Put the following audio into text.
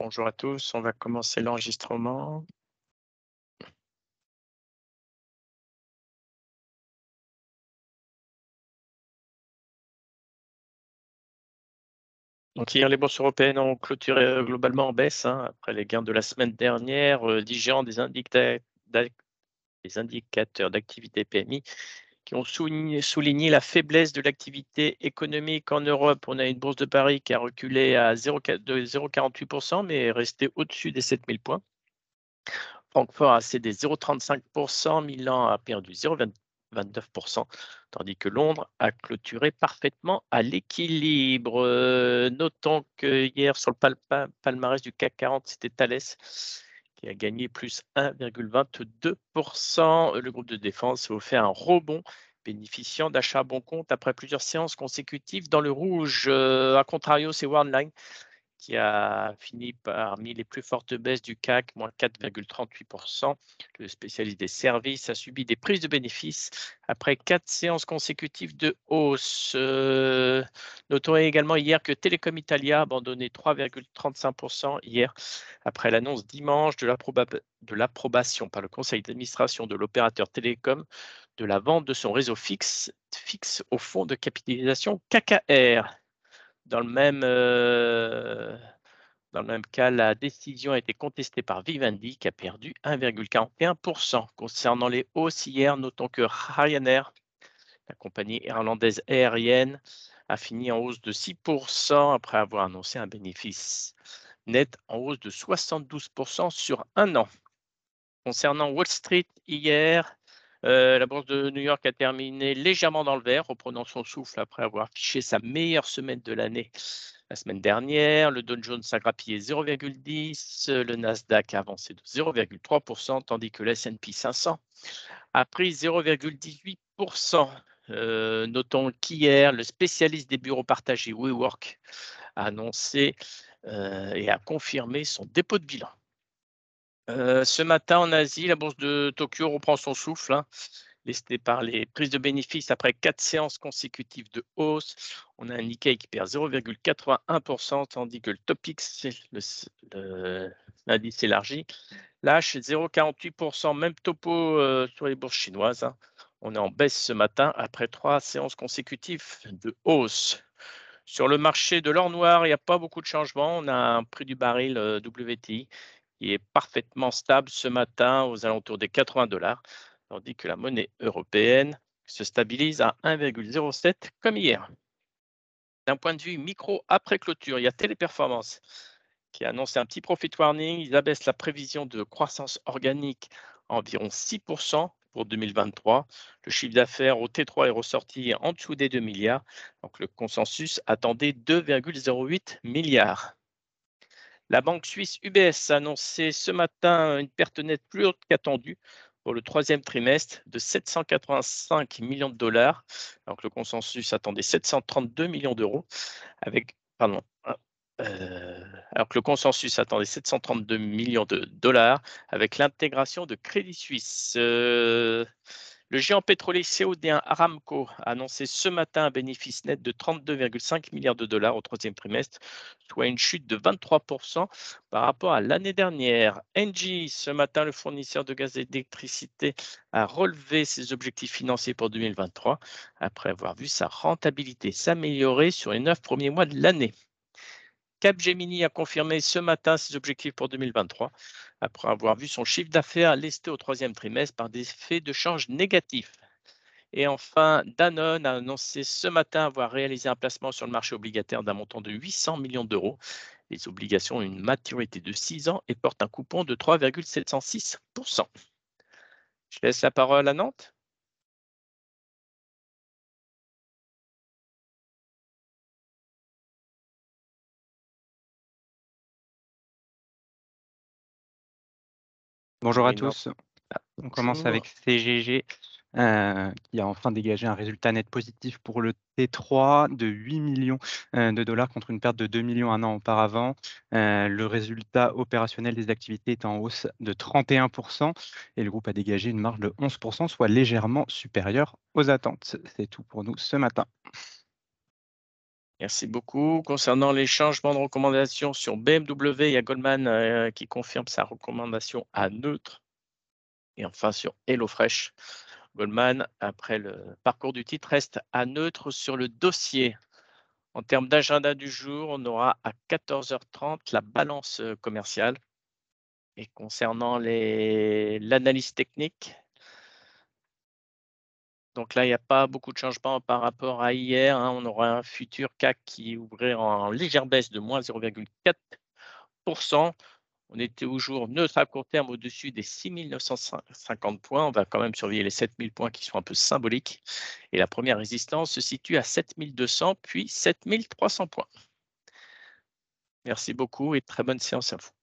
Bonjour à tous, on va commencer l'enregistrement. Donc hier, les bourses européennes ont clôturé euh, globalement en baisse hein, après les gains de la semaine dernière, euh, digérant des, des indicateurs d'activité PMI qui ont souligné, la faiblesse de l'activité économique en Europe. On a une bourse de Paris qui a reculé à 0,48%, mais est restée au-dessus des 7000 points. Francfort a cédé 0,35%, Milan a perdu 0,29%, tandis que Londres a clôturé parfaitement à l'équilibre. Notons que hier, sur le palmarès du CAC 40, c'était Thales qui a gagné plus 1,22%. Le groupe de défense a offert un rebond bénéficiant d'achats bon compte après plusieurs séances consécutives dans le rouge. Euh, a contrario, c'est Worldline qui a fini parmi les plus fortes baisses du CAC, moins 4,38%. Le spécialiste des services a subi des prises de bénéfices après quatre séances consécutives de hausse. Euh, notons également hier que Telecom Italia a abandonné 3,35% hier après l'annonce dimanche de l'approbation par le conseil d'administration de l'opérateur Télécom de la vente de son réseau fixe, fixe au fonds de capitalisation KKR. Dans le même, euh, dans le même cas, la décision a été contestée par Vivendi qui a perdu 1,41%. Concernant les hausses hier, notons que Ryanair, la compagnie irlandaise aérienne, a fini en hausse de 6% après avoir annoncé un bénéfice net en hausse de 72% sur un an. Concernant Wall Street, hier, euh, la bourse de New York a terminé légèrement dans le vert, reprenant son souffle après avoir affiché sa meilleure semaine de l'année la semaine dernière. Le Dow Jones a grappillé 0,10, le Nasdaq a avancé de 0,3%, tandis que le S&P 500 a pris 0,18%. Euh, notons qu'hier, le spécialiste des bureaux partagés WeWork a annoncé euh, et a confirmé son dépôt de bilan. Euh, ce matin en Asie, la bourse de Tokyo reprend son souffle, hein, par les prises de bénéfices après quatre séances consécutives de hausse. On a un Nikkei qui perd 0,81%, tandis que le Topix, l'indice élargi, lâche 0,48%. Même topo euh, sur les bourses chinoises. Hein. On est en baisse ce matin après trois séances consécutives de hausse. Sur le marché de l'or noir, il n'y a pas beaucoup de changements. On a un prix du baril euh, WTI qui est parfaitement stable ce matin aux alentours des 80 dollars, tandis que la monnaie européenne se stabilise à 1,07 comme hier. D'un point de vue micro après clôture, il y a Téléperformance qui a annoncé un petit profit warning. Ils abaissent la prévision de croissance organique à environ 6% pour 2023. Le chiffre d'affaires au T3 est ressorti en dessous des 2 milliards. Donc le consensus attendait 2,08 milliards. La banque suisse UBS a annoncé ce matin une perte nette plus haute qu'attendue pour le troisième trimestre de 785 millions de dollars. Donc le consensus attendait 732 millions d'euros avec pardon, euh, alors que le consensus attendait 732 millions de dollars avec l'intégration de Crédit Suisse. Euh, le géant pétrolier saoudien Aramco a annoncé ce matin un bénéfice net de 32,5 milliards de dollars au troisième trimestre, soit une chute de 23% par rapport à l'année dernière. Engie, ce matin, le fournisseur de gaz et d'électricité, a relevé ses objectifs financiers pour 2023 après avoir vu sa rentabilité s'améliorer sur les neuf premiers mois de l'année. Capgemini a confirmé ce matin ses objectifs pour 2023 après avoir vu son chiffre d'affaires lesté au troisième trimestre par des effets de change négatifs. Et enfin, Danone a annoncé ce matin avoir réalisé un placement sur le marché obligataire d'un montant de 800 millions d'euros. Les obligations ont une maturité de 6 ans et portent un coupon de 3,706%. Je laisse la parole à Nantes. Bonjour à tous. On commence avec CGG euh, qui a enfin dégagé un résultat net positif pour le T3 de 8 millions euh, de dollars contre une perte de 2 millions un an auparavant. Euh, le résultat opérationnel des activités est en hausse de 31% et le groupe a dégagé une marge de 11%, soit légèrement supérieure aux attentes. C'est tout pour nous ce matin. Merci beaucoup. Concernant les changements de recommandation sur BMW, il y a Goldman euh, qui confirme sa recommandation à neutre. Et enfin, sur HelloFresh, Goldman, après le parcours du titre, reste à neutre sur le dossier. En termes d'agenda du jour, on aura à 14h30 la balance euh, commerciale. Et concernant l'analyse technique, donc là, il n'y a pas beaucoup de changements par rapport à hier. Hein. On aura un futur CAC qui ouvrait en légère baisse de moins 0,4%. On était au jour neutre à court terme au-dessus des 6950 points. On va quand même surveiller les 7000 points qui sont un peu symboliques. Et la première résistance se situe à 7200 puis 7300 points. Merci beaucoup et très bonne séance à vous.